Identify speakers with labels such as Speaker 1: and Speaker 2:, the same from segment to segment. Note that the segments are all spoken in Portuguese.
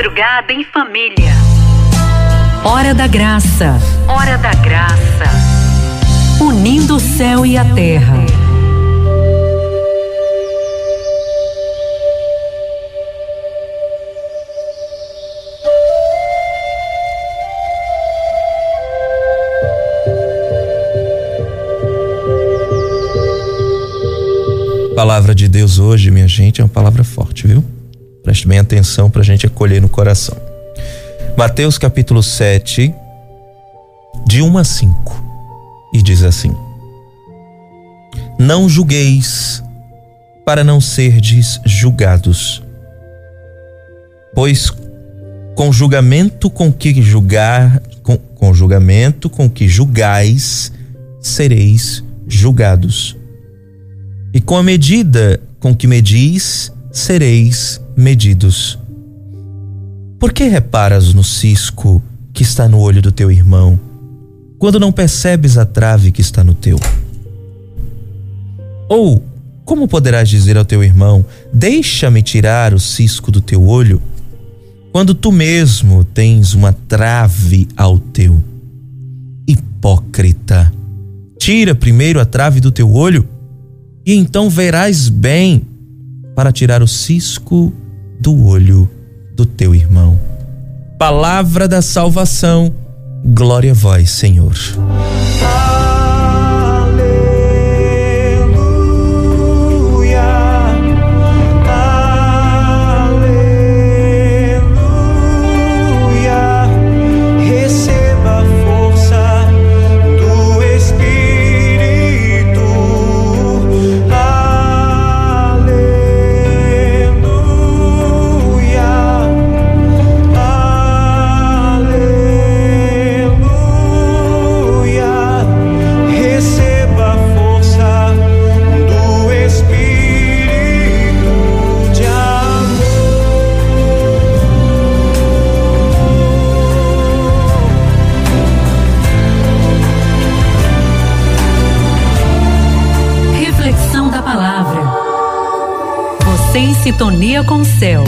Speaker 1: Madrugada em família.
Speaker 2: Hora da graça.
Speaker 1: Hora da graça.
Speaker 2: Unindo o céu e a terra.
Speaker 3: palavra de Deus hoje, minha gente, é uma palavra forte, viu? Preste bem atenção para a gente acolher no coração. Mateus capítulo 7, de 1 a 5, e diz assim: Não julgueis, para não serdes julgados, pois com julgamento com que julgar, com, com julgamento com que julgais, sereis julgados e com a medida com que medis, sereis medidos. Por que reparas no cisco que está no olho do teu irmão, quando não percebes a trave que está no teu? Ou como poderás dizer ao teu irmão: Deixa-me tirar o cisco do teu olho, quando tu mesmo tens uma trave ao teu? Hipócrita! Tira primeiro a trave do teu olho e então verás bem para tirar o cisco do olho do teu irmão. Palavra da salvação, glória a vós, Senhor.
Speaker 2: Sintonia com o céu.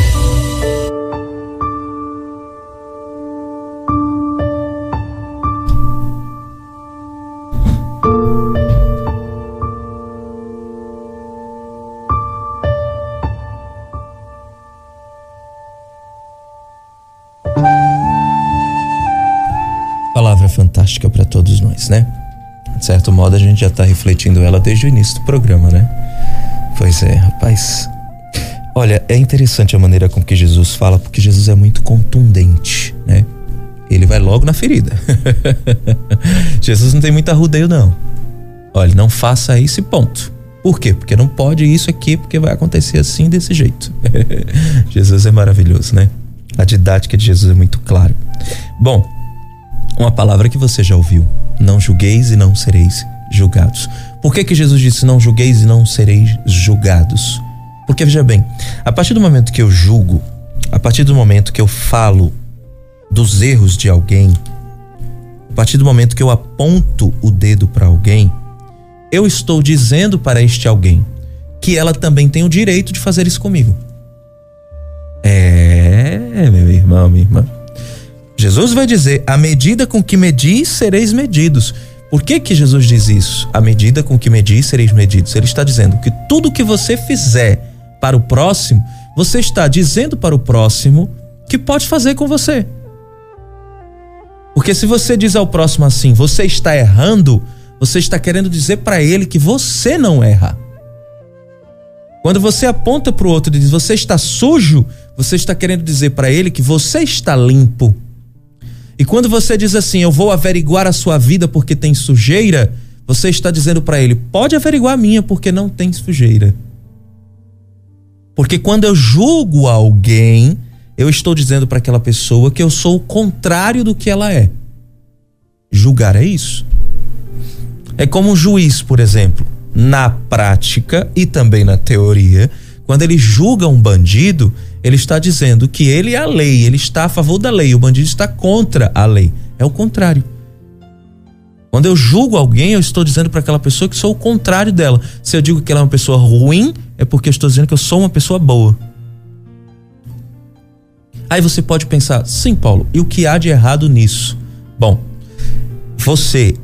Speaker 3: Palavra fantástica para todos nós, né? De certo modo, a gente já está refletindo ela desde o início do programa, né? Pois é, rapaz. Olha, é interessante a maneira com que Jesus fala, porque Jesus é muito contundente, né? Ele vai logo na ferida. Jesus não tem muita rudeio, não. Olha, não faça isso e ponto. Por quê? Porque não pode isso aqui, porque vai acontecer assim, desse jeito. Jesus é maravilhoso, né? A didática de Jesus é muito clara. Bom, uma palavra que você já ouviu: não julgueis e não sereis julgados. Por que, que Jesus disse: não julgueis e não sereis julgados? Porque veja bem, a partir do momento que eu julgo, a partir do momento que eu falo dos erros de alguém, a partir do momento que eu aponto o dedo para alguém, eu estou dizendo para este alguém que ela também tem o direito de fazer isso comigo. É, meu irmão, minha irmã. Jesus vai dizer: à medida com que medis, sereis medidos. Por que que Jesus diz isso? À medida com que medis, sereis medidos. Ele está dizendo que tudo que você fizer para o próximo, você está dizendo para o próximo que pode fazer com você. Porque se você diz ao próximo assim, você está errando, você está querendo dizer para ele que você não erra. Quando você aponta para o outro e diz você está sujo, você está querendo dizer para ele que você está limpo. E quando você diz assim, eu vou averiguar a sua vida porque tem sujeira, você está dizendo para ele, pode averiguar a minha porque não tem sujeira. Porque quando eu julgo alguém, eu estou dizendo para aquela pessoa que eu sou o contrário do que ela é. Julgar é isso. É como um juiz, por exemplo, na prática e também na teoria, quando ele julga um bandido, ele está dizendo que ele é a lei, ele está a favor da lei, o bandido está contra a lei. É o contrário. Quando eu julgo alguém, eu estou dizendo para aquela pessoa que sou o contrário dela. Se eu digo que ela é uma pessoa ruim, é porque eu estou dizendo que eu sou uma pessoa boa. Aí você pode pensar, sim, Paulo, e o que há de errado nisso? Bom, você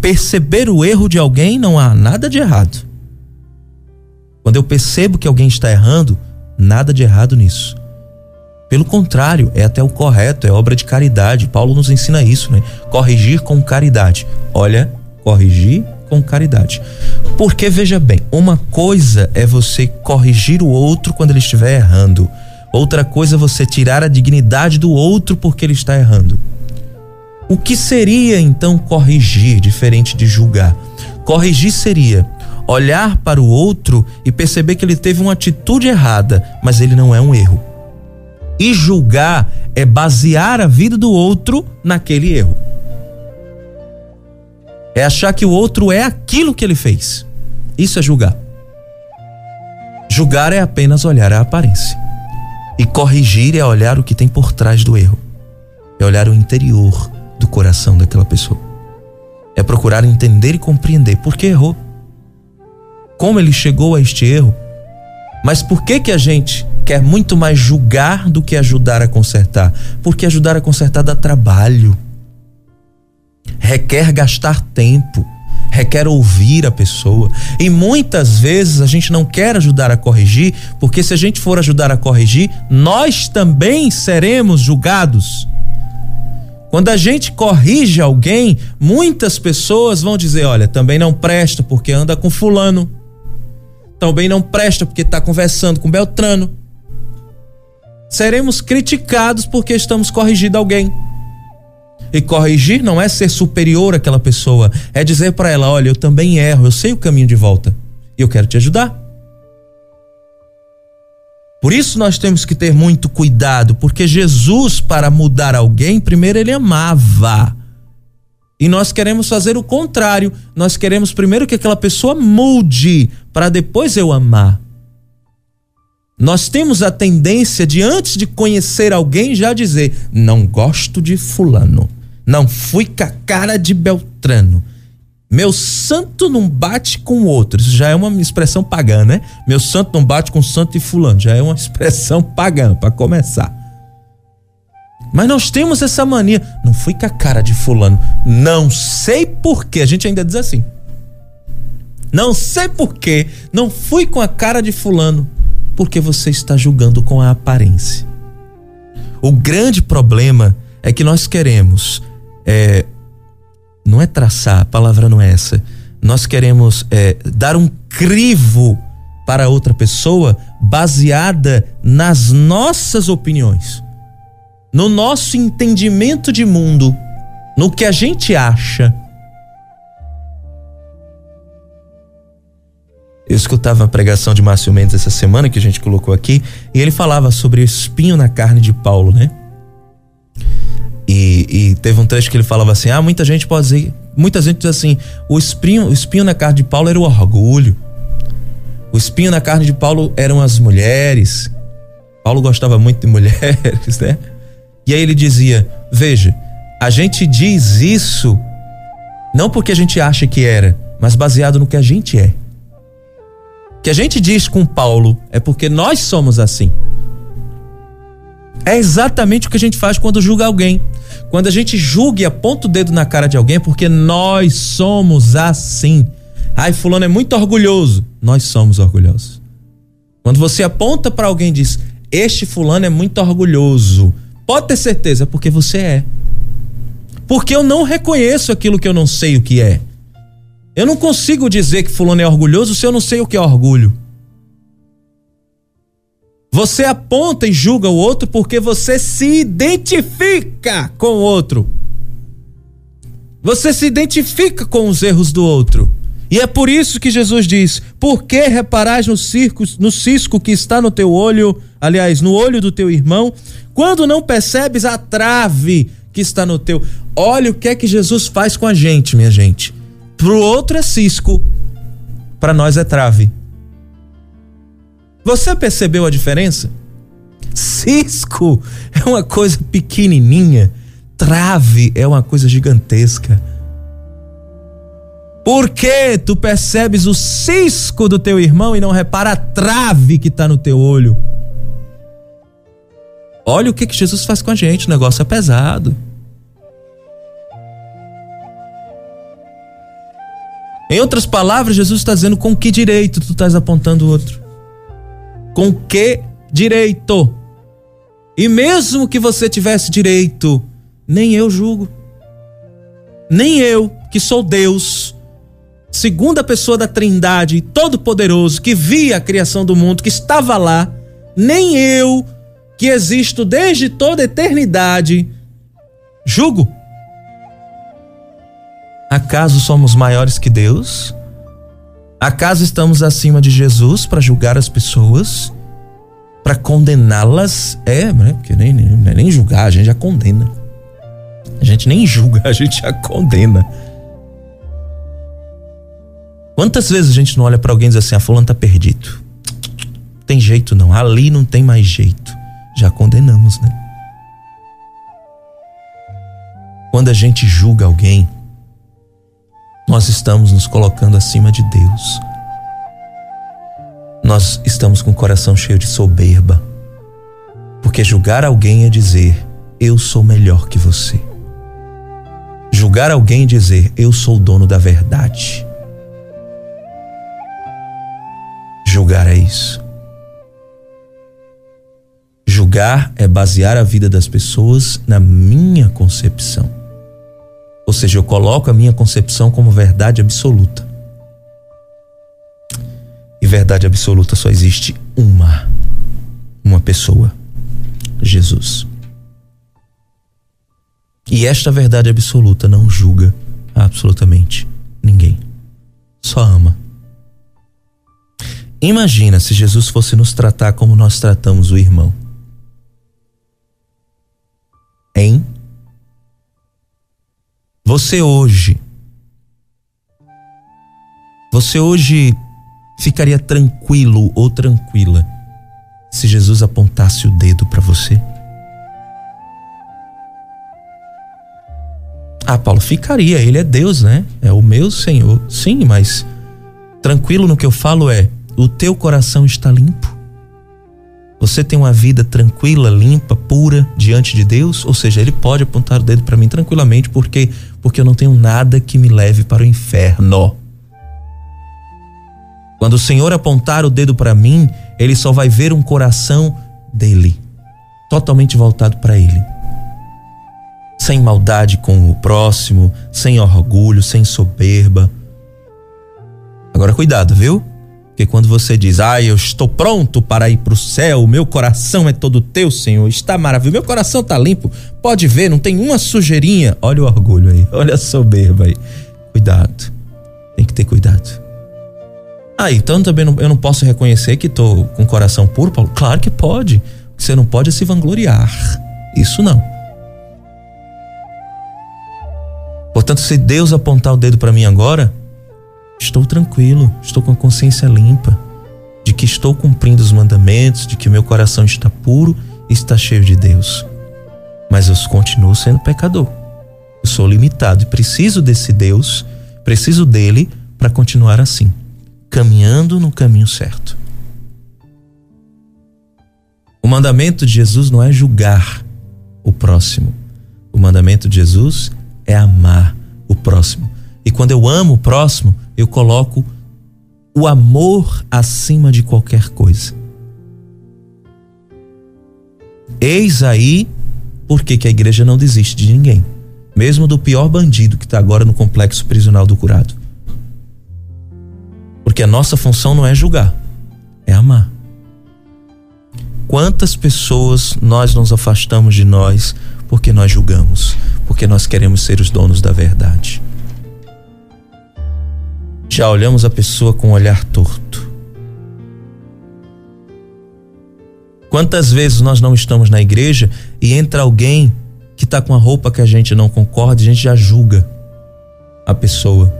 Speaker 3: perceber o erro de alguém não há nada de errado. Quando eu percebo que alguém está errando, nada de errado nisso. Pelo contrário, é até o correto, é obra de caridade. Paulo nos ensina isso, né? Corrigir com caridade. Olha, corrigir com caridade. Porque veja bem, uma coisa é você corrigir o outro quando ele estiver errando. Outra coisa é você tirar a dignidade do outro porque ele está errando. O que seria então corrigir, diferente de julgar? Corrigir seria olhar para o outro e perceber que ele teve uma atitude errada, mas ele não é um erro. E julgar é basear a vida do outro naquele erro. É achar que o outro é aquilo que ele fez. Isso é julgar. Julgar é apenas olhar a aparência. E corrigir é olhar o que tem por trás do erro. É olhar o interior do coração daquela pessoa. É procurar entender e compreender por que errou como ele chegou a este erro. Mas por que que a gente quer muito mais julgar do que ajudar a consertar? Porque ajudar a consertar dá trabalho. Requer gastar tempo, requer ouvir a pessoa. E muitas vezes a gente não quer ajudar a corrigir, porque se a gente for ajudar a corrigir, nós também seremos julgados. Quando a gente corrige alguém, muitas pessoas vão dizer: olha, também não presta porque anda com fulano também não presta porque está conversando com Beltrano. Seremos criticados porque estamos corrigindo alguém. E corrigir não é ser superior àquela pessoa, é dizer para ela: olha, eu também erro, eu sei o caminho de volta e eu quero te ajudar. Por isso nós temos que ter muito cuidado, porque Jesus, para mudar alguém, primeiro ele amava. E nós queremos fazer o contrário. Nós queremos primeiro que aquela pessoa mude, para depois eu amar. Nós temos a tendência de, antes de conhecer alguém, já dizer: não gosto de Fulano. Não fui com a cara de Beltrano. Meu santo não bate com outro. Isso já é uma expressão pagã, né? Meu santo não bate com santo e Fulano. Já é uma expressão pagã, para começar. Mas nós temos essa mania. Não fui com a cara de fulano. Não sei porquê. A gente ainda diz assim. Não sei porquê. Não fui com a cara de fulano. Porque você está julgando com a aparência. O grande problema é que nós queremos. É, não é traçar, a palavra não é essa. Nós queremos é, dar um crivo para outra pessoa baseada nas nossas opiniões no nosso entendimento de mundo, no que a gente acha. Eu escutava a pregação de Márcio Mendes essa semana que a gente colocou aqui, e ele falava sobre o espinho na carne de Paulo, né? E, e teve um trecho que ele falava assim: ah, muita gente pode dizer, muita gente diz assim, o espinho, o espinho na carne de Paulo era o orgulho. O espinho na carne de Paulo eram as mulheres. Paulo gostava muito de mulheres, né? E aí ele dizia: Veja, a gente diz isso não porque a gente acha que era, mas baseado no que a gente é. O que a gente diz com Paulo é porque nós somos assim. É exatamente o que a gente faz quando julga alguém. Quando a gente julga e aponta o dedo na cara de alguém porque nós somos assim. Ai, fulano é muito orgulhoso. Nós somos orgulhosos. Quando você aponta para alguém e diz: "Este fulano é muito orgulhoso", Pode ter certeza, porque você é. Porque eu não reconheço aquilo que eu não sei o que é. Eu não consigo dizer que fulano é orgulhoso se eu não sei o que é orgulho. Você aponta e julga o outro porque você se identifica com o outro. Você se identifica com os erros do outro. E é por isso que Jesus diz: Por que reparais no, circo, no cisco que está no teu olho, aliás, no olho do teu irmão, quando não percebes a trave que está no teu? Olha o que é que Jesus faz com a gente, minha gente. Pro outro é cisco, para nós é trave. Você percebeu a diferença? Cisco é uma coisa pequenininha, trave é uma coisa gigantesca. Por que tu percebes o cisco do teu irmão e não repara a trave que está no teu olho? Olha o que, que Jesus faz com a gente, o negócio é pesado. Em outras palavras, Jesus está dizendo com que direito tu estás apontando o outro? Com que direito? E mesmo que você tivesse direito, nem eu julgo. Nem eu, que sou Deus, segunda pessoa da Trindade, todo-poderoso, que via a criação do mundo, que estava lá, nem eu, que existo desde toda a eternidade, julgo. Acaso somos maiores que Deus? Acaso estamos acima de Jesus para julgar as pessoas? Para condená-las? É, né? Porque nem, nem, nem julgar, a gente já condena. A gente nem julga, a gente já condena. Quantas vezes a gente não olha para alguém e diz assim: a fulano tá perdido? Tem jeito não, ali não tem mais jeito. Já condenamos, né? Quando a gente julga alguém, nós estamos nos colocando acima de Deus. Nós estamos com o coração cheio de soberba. Porque julgar alguém é dizer: eu sou melhor que você. Julgar alguém é dizer: eu sou o dono da verdade. Julgar é isso. Julgar é basear a vida das pessoas na minha concepção. Ou seja, eu coloco a minha concepção como verdade absoluta. E verdade absoluta só existe uma. Uma pessoa. Jesus. E esta verdade absoluta não julga absolutamente ninguém. Só ama. Imagina se Jesus fosse nos tratar como nós tratamos o irmão. Hein? Você hoje. Você hoje ficaria tranquilo ou tranquila se Jesus apontasse o dedo para você? Ah, Paulo, ficaria. Ele é Deus, né? É o meu Senhor. Sim, mas tranquilo no que eu falo é: o teu coração está limpo? Você tem uma vida tranquila, limpa, pura diante de Deus? Ou seja, ele pode apontar o dedo para mim tranquilamente porque porque eu não tenho nada que me leve para o inferno. Quando o Senhor apontar o dedo para mim, ele só vai ver um coração dele, totalmente voltado para ele. Sem maldade com o próximo, sem orgulho, sem soberba. Agora cuidado, viu? Porque quando você diz, ah, eu estou pronto para ir para o céu, meu coração é todo teu, Senhor, está maravilhoso, meu coração está limpo, pode ver, não tem uma sujeirinha. Olha o orgulho aí, olha a soberba aí. Cuidado, tem que ter cuidado. Ah, então também não, eu não posso reconhecer que estou com o coração puro, Paulo? Claro que pode. Você não pode se vangloriar. Isso não. Portanto, se Deus apontar o dedo para mim agora, Estou tranquilo, estou com a consciência limpa, de que estou cumprindo os mandamentos, de que meu coração está puro e está cheio de Deus. Mas eu continuo sendo pecador. Eu sou limitado e preciso desse Deus, preciso dele para continuar assim, caminhando no caminho certo. O mandamento de Jesus não é julgar o próximo. O mandamento de Jesus é amar o próximo. E quando eu amo o próximo, eu coloco o amor acima de qualquer coisa. Eis aí por que, a igreja não desiste de ninguém, mesmo do pior bandido que está agora no complexo prisional do curado. Porque a nossa função não é julgar, é amar. Quantas pessoas nós nos afastamos de nós porque nós julgamos, porque nós queremos ser os donos da verdade já olhamos a pessoa com um olhar torto. Quantas vezes nós não estamos na igreja e entra alguém que está com a roupa que a gente não concorda, a gente já julga a pessoa,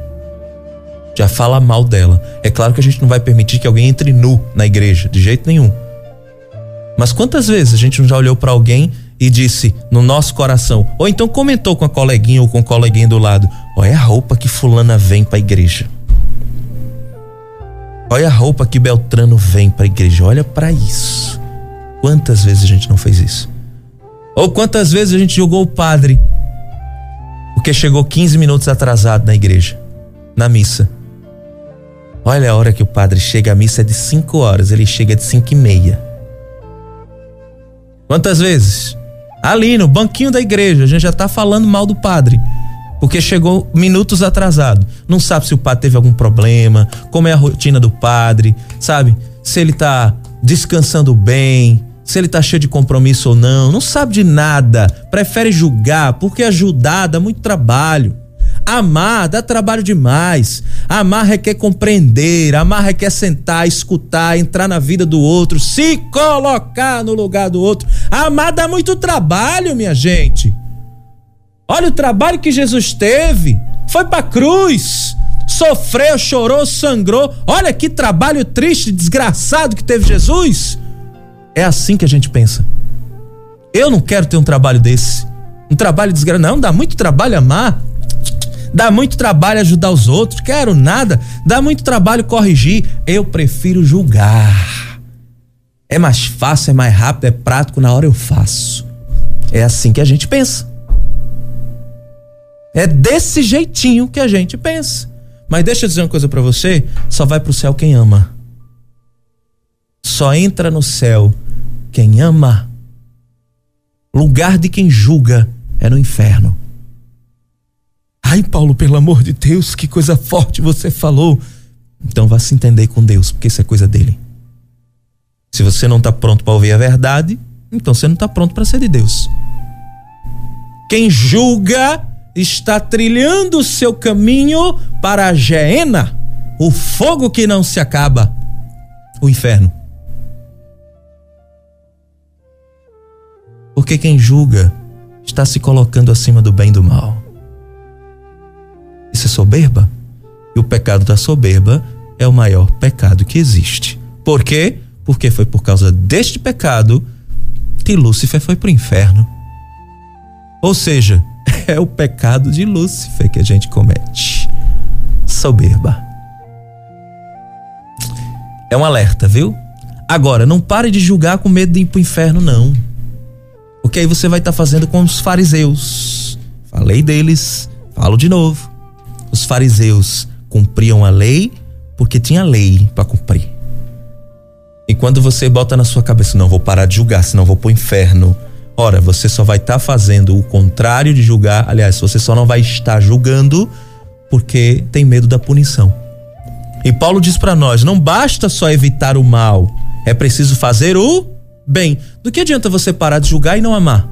Speaker 3: já fala mal dela. É claro que a gente não vai permitir que alguém entre nu na igreja, de jeito nenhum. Mas quantas vezes a gente não já olhou para alguém e disse no nosso coração, ou então comentou com a coleguinha ou com o coleguinha do lado: Olha a roupa que Fulana vem para a igreja. Olha a roupa que Beltrano vem para a igreja. Olha para isso. Quantas vezes a gente não fez isso? Ou quantas vezes a gente julgou o padre porque chegou 15 minutos atrasado na igreja, na missa. Olha a hora que o padre chega, a missa é de 5 horas, ele chega de 5 e meia. Quantas vezes? Ali no banquinho da igreja, a gente já tá falando mal do padre porque chegou minutos atrasado. Não sabe se o padre teve algum problema, como é a rotina do padre, sabe? Se ele tá descansando bem, se ele tá cheio de compromisso ou não, não sabe de nada, prefere julgar, porque ajudar dá muito trabalho. Amar dá trabalho demais. Amar requer compreender, amar requer sentar, escutar, entrar na vida do outro, se colocar no lugar do outro. Amar dá muito trabalho, minha gente. Olha o trabalho que Jesus teve. Foi para cruz. Sofreu, chorou, sangrou. Olha que trabalho triste, desgraçado que teve Jesus. É assim que a gente pensa. Eu não quero ter um trabalho desse. Um trabalho desgraçado. Não, dá muito trabalho amar. Dá muito trabalho ajudar os outros. Quero nada. Dá muito trabalho corrigir. Eu prefiro julgar. É mais fácil, é mais rápido, é prático. Na hora eu faço. É assim que a gente pensa. É desse jeitinho que a gente pensa. Mas deixa eu dizer uma coisa para você: só vai pro céu quem ama. Só entra no céu quem ama. Lugar de quem julga é no inferno. Ai, Paulo, pelo amor de Deus, que coisa forte você falou. Então vá se entender com Deus, porque isso é coisa dele. Se você não está pronto para ouvir a verdade, então você não está pronto para ser de Deus. Quem julga está trilhando o seu caminho para a Geena, o fogo que não se acaba, o inferno. Porque quem julga está se colocando acima do bem e do mal. Isso é soberba. E o pecado da soberba é o maior pecado que existe. Por quê? Porque foi por causa deste pecado que Lúcifer foi para o inferno. Ou seja, é o pecado de Lúcifer que a gente comete. Soberba. É um alerta, viu? Agora, não pare de julgar com medo de ir pro inferno, não. Porque aí você vai estar tá fazendo com os fariseus. Falei deles, falo de novo. Os fariseus cumpriam a lei porque tinha lei para cumprir. E quando você bota na sua cabeça, não vou parar de julgar, senão vou pro inferno Ora, você só vai estar tá fazendo o contrário de julgar. Aliás, você só não vai estar julgando porque tem medo da punição. E Paulo diz para nós: não basta só evitar o mal, é preciso fazer o bem. Do que adianta você parar de julgar e não amar?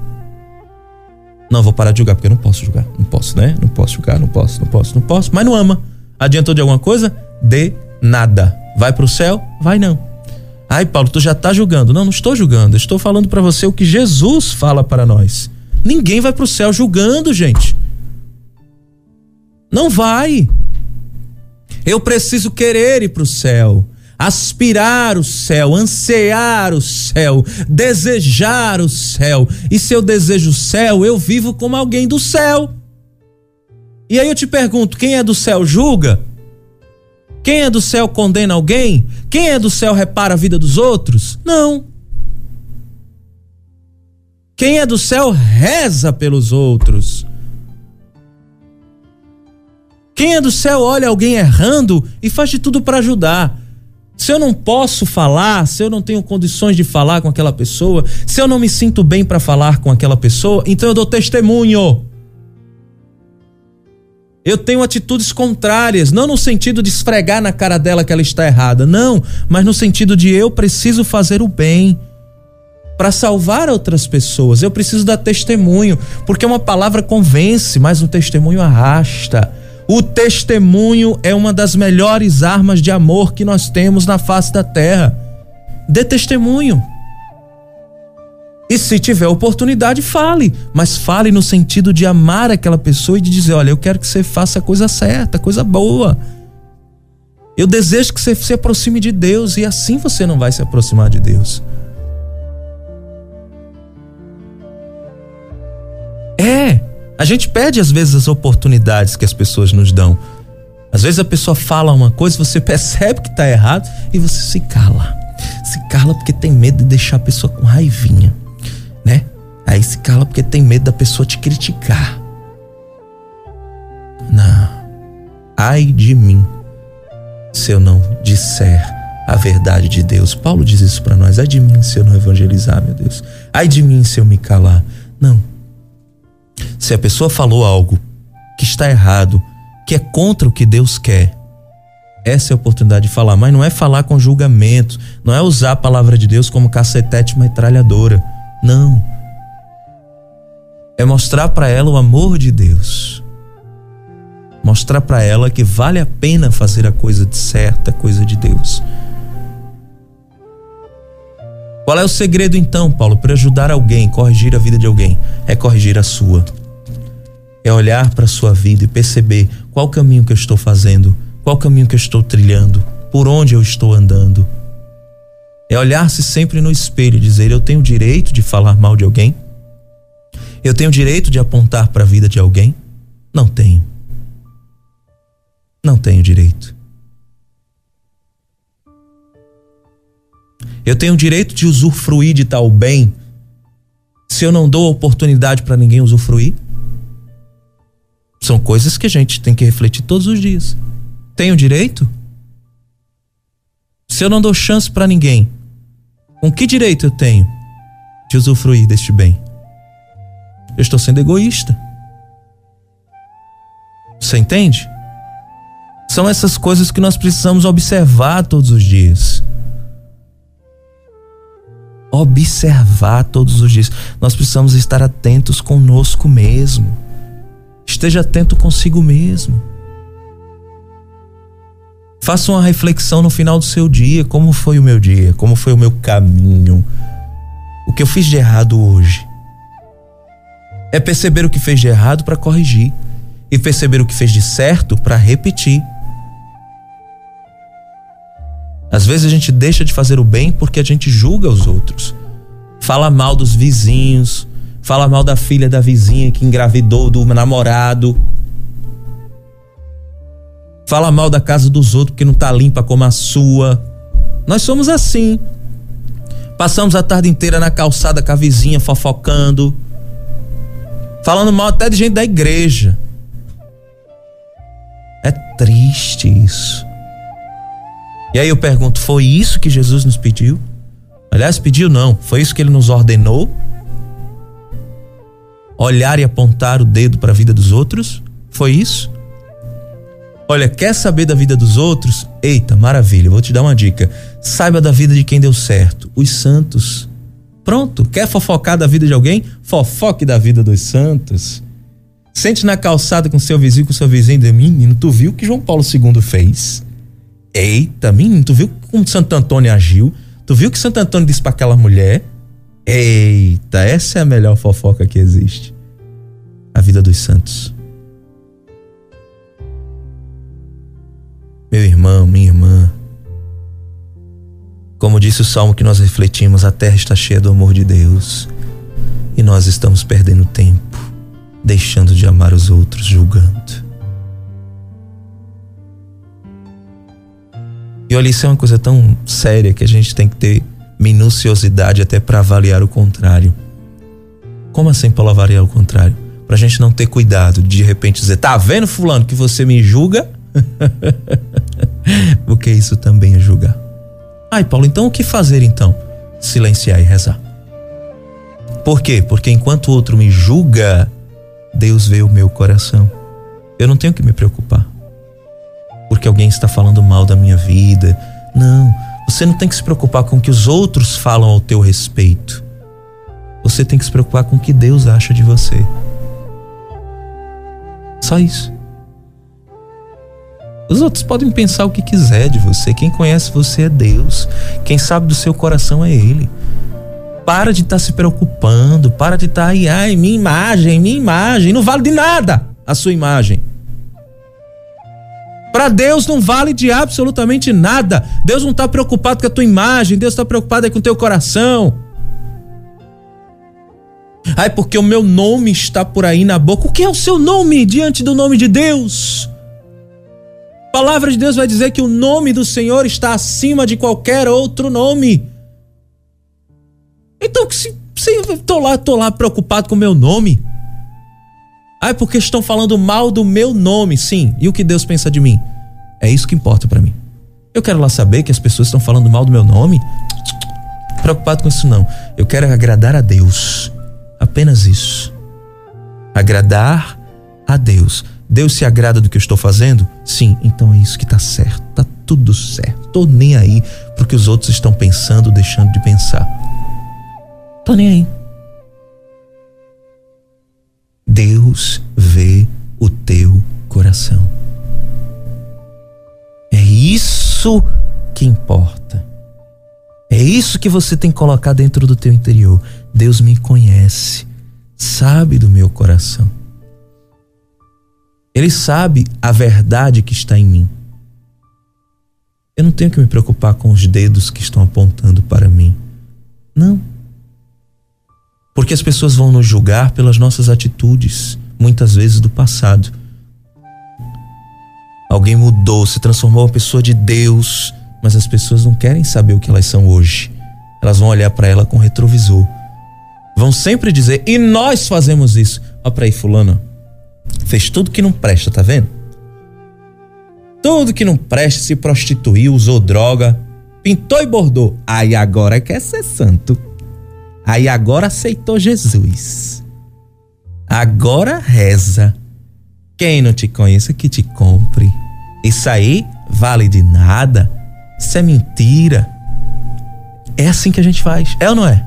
Speaker 3: Não, vou parar de julgar porque eu não posso julgar. Não posso, né? Não posso julgar, não posso, não posso, não posso. Mas não ama. Adiantou de alguma coisa? De nada. Vai pro céu? Vai não. Ai, Paulo, tu já está julgando. Não, não estou julgando. Estou falando para você o que Jesus fala para nós. Ninguém vai para o céu julgando, gente. Não vai. Eu preciso querer ir para o céu, aspirar o céu, ansear o céu, desejar o céu. E se eu desejo o céu, eu vivo como alguém do céu. E aí eu te pergunto: quem é do céu julga? Quem é do céu condena alguém? Quem é do céu repara a vida dos outros? Não. Quem é do céu reza pelos outros. Quem é do céu olha alguém errando e faz de tudo para ajudar. Se eu não posso falar, se eu não tenho condições de falar com aquela pessoa, se eu não me sinto bem para falar com aquela pessoa, então eu dou testemunho. Eu tenho atitudes contrárias, não no sentido de esfregar na cara dela que ela está errada, não, mas no sentido de eu preciso fazer o bem para salvar outras pessoas. Eu preciso dar testemunho, porque uma palavra convence, mas um testemunho arrasta. O testemunho é uma das melhores armas de amor que nós temos na face da terra. Dê testemunho. E se tiver oportunidade, fale, mas fale no sentido de amar aquela pessoa e de dizer: olha, eu quero que você faça a coisa certa, a coisa boa. Eu desejo que você se aproxime de Deus e assim você não vai se aproximar de Deus. É, a gente perde às vezes as oportunidades que as pessoas nos dão. Às vezes a pessoa fala uma coisa, você percebe que está errado e você se cala. Se cala porque tem medo de deixar a pessoa com raivinha? Aí se cala porque tem medo da pessoa te criticar. Não. Ai de mim se eu não disser a verdade de Deus. Paulo diz isso para nós. Ai de mim se eu não evangelizar, meu Deus. Ai de mim se eu me calar. Não. Se a pessoa falou algo que está errado, que é contra o que Deus quer, essa é a oportunidade de falar, mas não é falar com julgamento, não é usar a palavra de Deus como cacetete metralhadora. Não. É mostrar para ela o amor de Deus. Mostrar para ela que vale a pena fazer a coisa certa, a coisa de Deus. Qual é o segredo então, Paulo, para ajudar alguém, corrigir a vida de alguém? É corrigir a sua. É olhar para a sua vida e perceber qual caminho que eu estou fazendo, qual caminho que eu estou trilhando, por onde eu estou andando. É olhar-se sempre no espelho e dizer: Eu tenho direito de falar mal de alguém? Eu tenho direito de apontar para a vida de alguém? Não tenho. Não tenho direito. Eu tenho direito de usufruir de tal bem se eu não dou oportunidade para ninguém usufruir? São coisas que a gente tem que refletir todos os dias. Tenho direito? Se eu não dou chance para ninguém, com que direito eu tenho de usufruir deste bem? Eu estou sendo egoísta. Você entende? São essas coisas que nós precisamos observar todos os dias. Observar todos os dias. Nós precisamos estar atentos conosco mesmo. Esteja atento consigo mesmo. Faça uma reflexão no final do seu dia. Como foi o meu dia? Como foi o meu caminho? O que eu fiz de errado hoje? É perceber o que fez de errado para corrigir e perceber o que fez de certo para repetir. Às vezes a gente deixa de fazer o bem porque a gente julga os outros. Fala mal dos vizinhos, fala mal da filha da vizinha que engravidou do namorado fala mal da casa dos outros porque não tá limpa como a sua. Nós somos assim. Passamos a tarde inteira na calçada com a vizinha fofocando, falando mal até de gente da igreja. É triste isso. E aí eu pergunto: foi isso que Jesus nos pediu? Aliás, pediu não, foi isso que ele nos ordenou? Olhar e apontar o dedo para a vida dos outros? Foi isso? Olha, quer saber da vida dos outros? Eita, maravilha, vou te dar uma dica. Saiba da vida de quem deu certo, os santos. Pronto, quer fofocar da vida de alguém? Fofoque da vida dos santos. Sente na calçada com seu vizinho, com seu vizinho, de menino, tu viu o que João Paulo II fez? Eita, menino, tu viu como Santo Antônio agiu? Tu viu o que Santo Antônio disse para aquela mulher? Eita, essa é a melhor fofoca que existe. A vida dos santos. Meu irmão, minha irmã, como disse o salmo que nós refletimos, a terra está cheia do amor de Deus e nós estamos perdendo tempo, deixando de amar os outros, julgando. E olha, isso é uma coisa tão séria que a gente tem que ter minuciosidade até para avaliar o contrário. Como assim para avaliar o contrário? Para a gente não ter cuidado de de repente dizer, tá vendo, Fulano, que você me julga? Porque isso também é julgar. Ai, Paulo, então o que fazer então? Silenciar e rezar. Por quê? Porque enquanto o outro me julga, Deus vê o meu coração. Eu não tenho que me preocupar. Porque alguém está falando mal da minha vida. Não, você não tem que se preocupar com o que os outros falam ao teu respeito. Você tem que se preocupar com o que Deus acha de você. Só isso. Os outros podem pensar o que quiser de você. Quem conhece você é Deus. Quem sabe do seu coração é Ele. Para de estar tá se preocupando. Para de estar, tá, ai, ai, minha imagem, minha imagem. Não vale de nada a sua imagem. Para Deus não vale de absolutamente nada. Deus não está preocupado com a tua imagem. Deus está preocupado com o teu coração. Ai, porque o meu nome está por aí na boca. O que é o seu nome diante do nome de Deus? Palavra de Deus vai dizer que o nome do Senhor está acima de qualquer outro nome. Então, se, Sim, tô lá, tô lá preocupado com o meu nome. Ah, é porque estão falando mal do meu nome, sim. E o que Deus pensa de mim? É isso que importa para mim. Eu quero lá saber que as pessoas estão falando mal do meu nome. Preocupado com isso não. Eu quero agradar a Deus. Apenas isso. Agradar a Deus. Deus se agrada do que eu estou fazendo? Sim, então é isso que tá certo. Tá tudo certo. Tô nem aí porque os outros estão pensando, deixando de pensar. Tô nem aí. Deus vê o teu coração. É isso que importa. É isso que você tem que colocar dentro do teu interior. Deus me conhece, sabe do meu coração. Ele sabe a verdade que está em mim. Eu não tenho que me preocupar com os dedos que estão apontando para mim. Não. Porque as pessoas vão nos julgar pelas nossas atitudes, muitas vezes do passado. Alguém mudou, se transformou uma pessoa de Deus, mas as pessoas não querem saber o que elas são hoje. Elas vão olhar para ela com retrovisor. Vão sempre dizer, e nós fazemos isso. Olha para aí, fulano. Fez tudo que não presta, tá vendo? Tudo que não presta, se prostituiu, usou droga, pintou e bordou. Aí agora quer ser santo. Aí agora aceitou Jesus. Agora reza. Quem não te conhece que te compre. Isso aí vale de nada. Isso é mentira. É assim que a gente faz. É ou não é?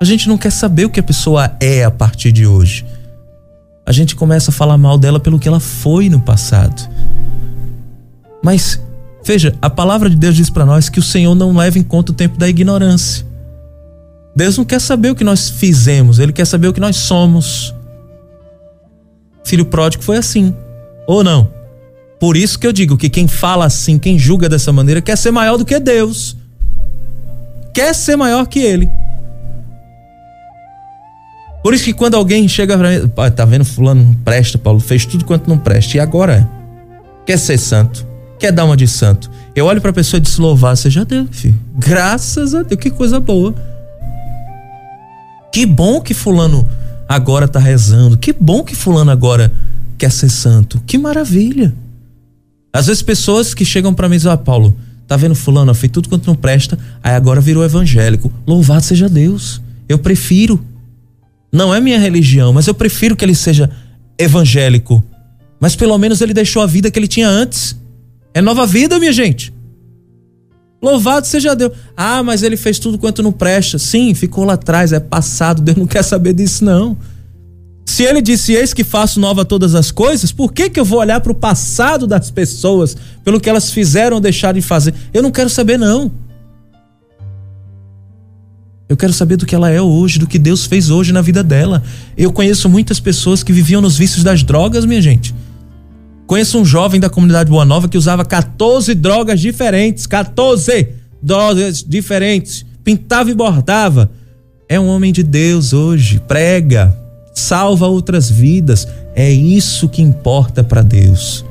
Speaker 3: A gente não quer saber o que a pessoa é a partir de hoje a gente começa a falar mal dela pelo que ela foi no passado. Mas, veja, a palavra de Deus diz para nós que o Senhor não leva em conta o tempo da ignorância. Deus não quer saber o que nós fizemos, ele quer saber o que nós somos. Filho pródigo foi assim, ou não? Por isso que eu digo que quem fala assim, quem julga dessa maneira, quer ser maior do que Deus. Quer ser maior que ele. Por isso que quando alguém chega pra mim, tá vendo fulano não presta, Paulo, fez tudo quanto não presta. E agora? Quer ser santo? Quer dar uma de santo? Eu olho pra pessoa e disse, louvar, você já deu, filho. Graças a Deus, que coisa boa. Que bom que fulano agora tá rezando. Que bom que fulano agora quer ser santo. Que maravilha. Às vezes pessoas que chegam para mim e dizem, ah, Paulo, tá vendo fulano, fez tudo quanto não presta, aí agora virou evangélico. Louvado seja Deus. Eu prefiro. Não é minha religião, mas eu prefiro que ele seja evangélico. Mas pelo menos ele deixou a vida que ele tinha antes. É nova vida, minha gente. Louvado seja Deus. Ah, mas ele fez tudo quanto não presta. Sim, ficou lá atrás, é passado. Deus não quer saber disso, não. Se ele disse, eis que faço nova todas as coisas, por que, que eu vou olhar para o passado das pessoas, pelo que elas fizeram ou deixaram de fazer? Eu não quero saber, não. Eu quero saber do que ela é hoje, do que Deus fez hoje na vida dela. Eu conheço muitas pessoas que viviam nos vícios das drogas, minha gente. Conheço um jovem da comunidade Boa Nova que usava 14 drogas diferentes. 14 drogas diferentes. Pintava e bordava. É um homem de Deus hoje. Prega. Salva outras vidas. É isso que importa para Deus.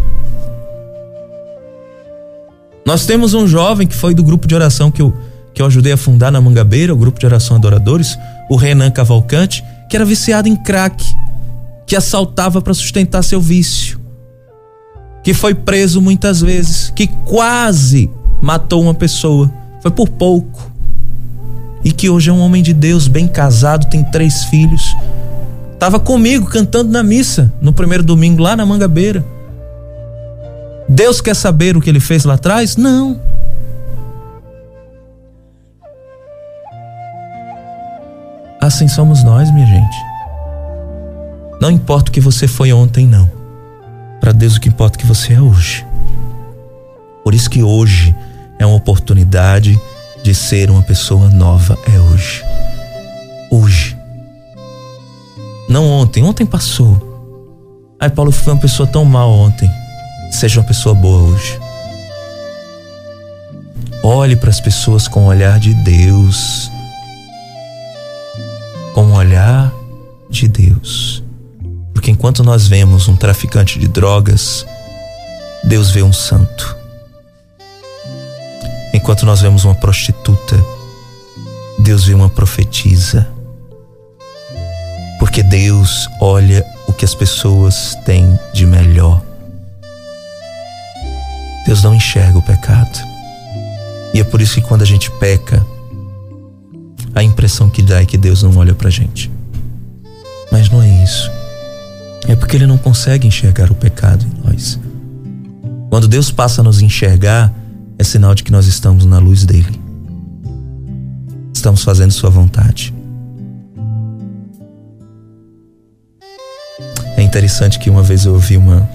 Speaker 3: Nós temos um jovem que foi do grupo de oração que eu que eu ajudei a fundar na Mangabeira, o grupo de oração Adoradores, o Renan Cavalcante, que era viciado em crack, que assaltava para sustentar seu vício, que foi preso muitas vezes, que quase matou uma pessoa, foi por pouco, e que hoje é um homem de Deus, bem casado, tem três filhos. Tava comigo cantando na missa no primeiro domingo lá na Mangabeira. Deus quer saber o que ele fez lá atrás? Não. Assim somos nós, minha gente. Não importa o que você foi ontem, não. Para Deus o que importa é que você é hoje. Por isso que hoje é uma oportunidade de ser uma pessoa nova, é hoje. Hoje. Não ontem, ontem passou. Ai, Paulo foi uma pessoa tão mal ontem. Seja uma pessoa boa hoje. Olhe para as pessoas com o olhar de Deus olhar de Deus. Porque enquanto nós vemos um traficante de drogas, Deus vê um santo. Enquanto nós vemos uma prostituta, Deus vê uma profetisa. Porque Deus olha o que as pessoas têm de melhor. Deus não enxerga o pecado. E é por isso que quando a gente peca, a impressão que dá é que Deus não olha pra gente. Mas não é isso. É porque ele não consegue enxergar o pecado em nós. Quando Deus passa a nos enxergar, é sinal de que nós estamos na luz dele. Estamos fazendo sua vontade. É interessante que uma vez eu ouvi uma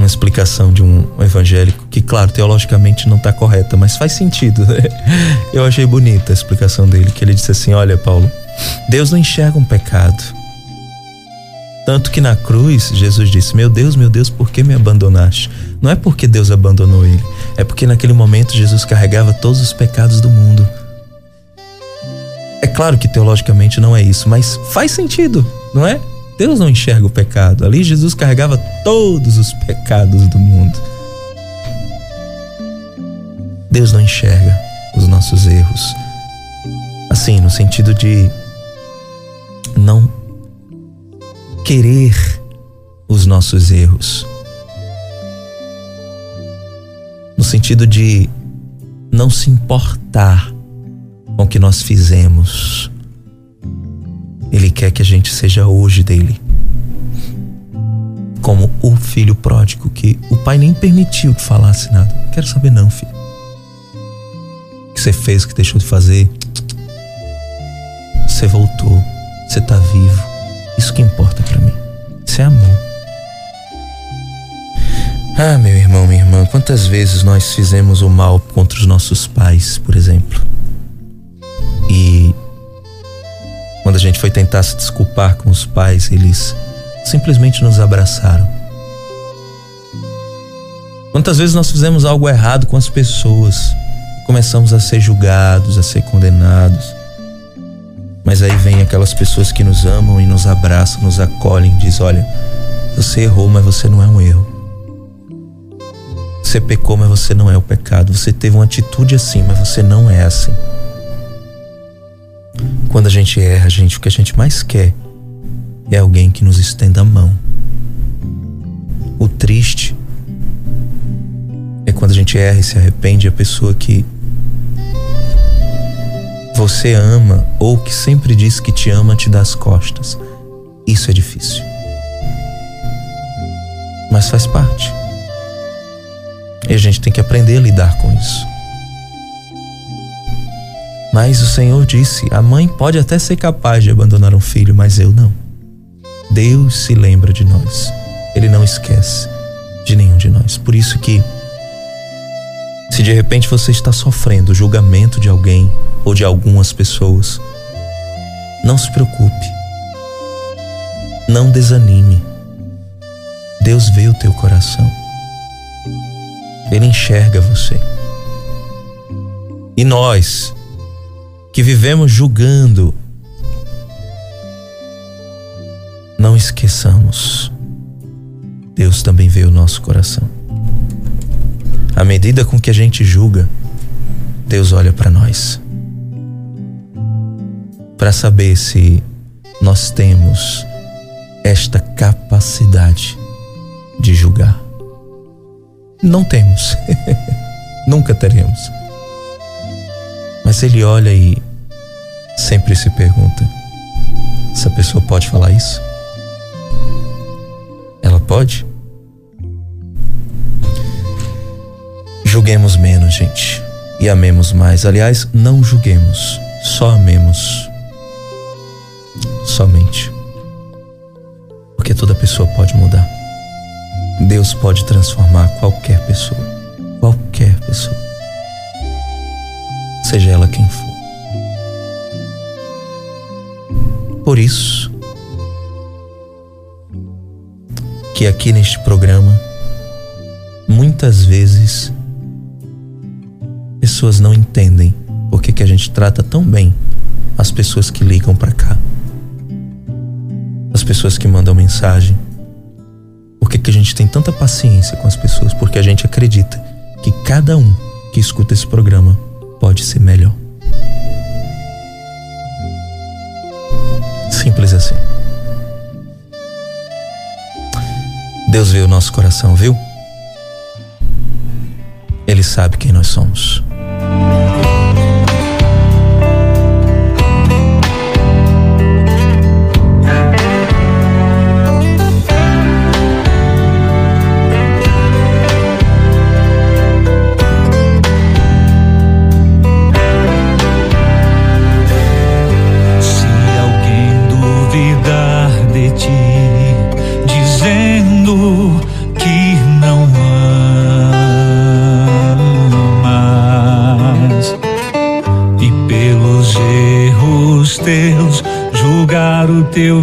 Speaker 3: uma explicação de um evangélico que, claro, teologicamente não está correta, mas faz sentido. Né? Eu achei bonita a explicação dele, que ele disse assim: Olha, Paulo, Deus não enxerga um pecado. Tanto que na cruz, Jesus disse: Meu Deus, meu Deus, por que me abandonaste? Não é porque Deus abandonou ele, é porque naquele momento Jesus carregava todos os pecados do mundo. É claro que teologicamente não é isso, mas faz sentido, não é? Deus não enxerga o pecado. Ali Jesus carregava todos os pecados do mundo. Deus não enxerga os nossos erros. Assim, no sentido de não querer os nossos erros. No sentido de não se importar com o que nós fizemos ele quer que a gente seja hoje dele. Como o filho pródigo, que o pai nem permitiu que falasse nada. Quero saber, não, filho. O que você fez, o que deixou de fazer. Você voltou. Você tá vivo. Isso que importa para mim. Isso é amor. Ah, meu irmão, minha irmã, quantas vezes nós fizemos o mal contra os nossos pais, por exemplo? E quando a gente foi tentar se desculpar com os pais, eles simplesmente nos abraçaram. Quantas vezes nós fizemos algo errado com as pessoas, começamos a ser julgados, a ser condenados. Mas aí vem aquelas pessoas que nos amam e nos abraçam, nos acolhem, diz: "Olha, você errou, mas você não é um erro. Você pecou, mas você não é o pecado. Você teve uma atitude assim, mas você não é assim." Quando a gente erra, gente, o que a gente mais quer é alguém que nos estenda a mão. O triste é quando a gente erra e se arrepende a pessoa que você ama ou que sempre diz que te ama te dá as costas. Isso é difícil. Mas faz parte. E a gente tem que aprender a lidar com isso. Mas o Senhor disse: a mãe pode até ser capaz de abandonar um filho, mas eu não. Deus se lembra de nós. Ele não esquece de nenhum de nós. Por isso que se de repente você está sofrendo o julgamento de alguém ou de algumas pessoas, não se preocupe. Não desanime. Deus vê o teu coração. Ele enxerga você. E nós, que vivemos julgando, não esqueçamos, Deus também vê o nosso coração. À medida com que a gente julga, Deus olha para nós para saber se nós temos esta capacidade de julgar. Não temos, nunca teremos. Mas ele olha e sempre se pergunta: essa pessoa pode falar isso? Ela pode? Julguemos menos, gente, e amemos mais. Aliás, não julguemos, só amemos. Somente. Porque toda pessoa pode mudar. Deus pode transformar qualquer pessoa. Qualquer pessoa seja ela quem for. Por isso, que aqui neste programa, muitas vezes, pessoas não entendem por que, que a gente trata tão bem as pessoas que ligam para cá, as pessoas que mandam mensagem. Por que, que a gente tem tanta paciência com as pessoas? Porque a gente acredita que cada um que escuta esse programa pode ser melhor. Simples assim. Deus vê o nosso coração, viu? Ele sabe quem nós somos.
Speaker 4: teu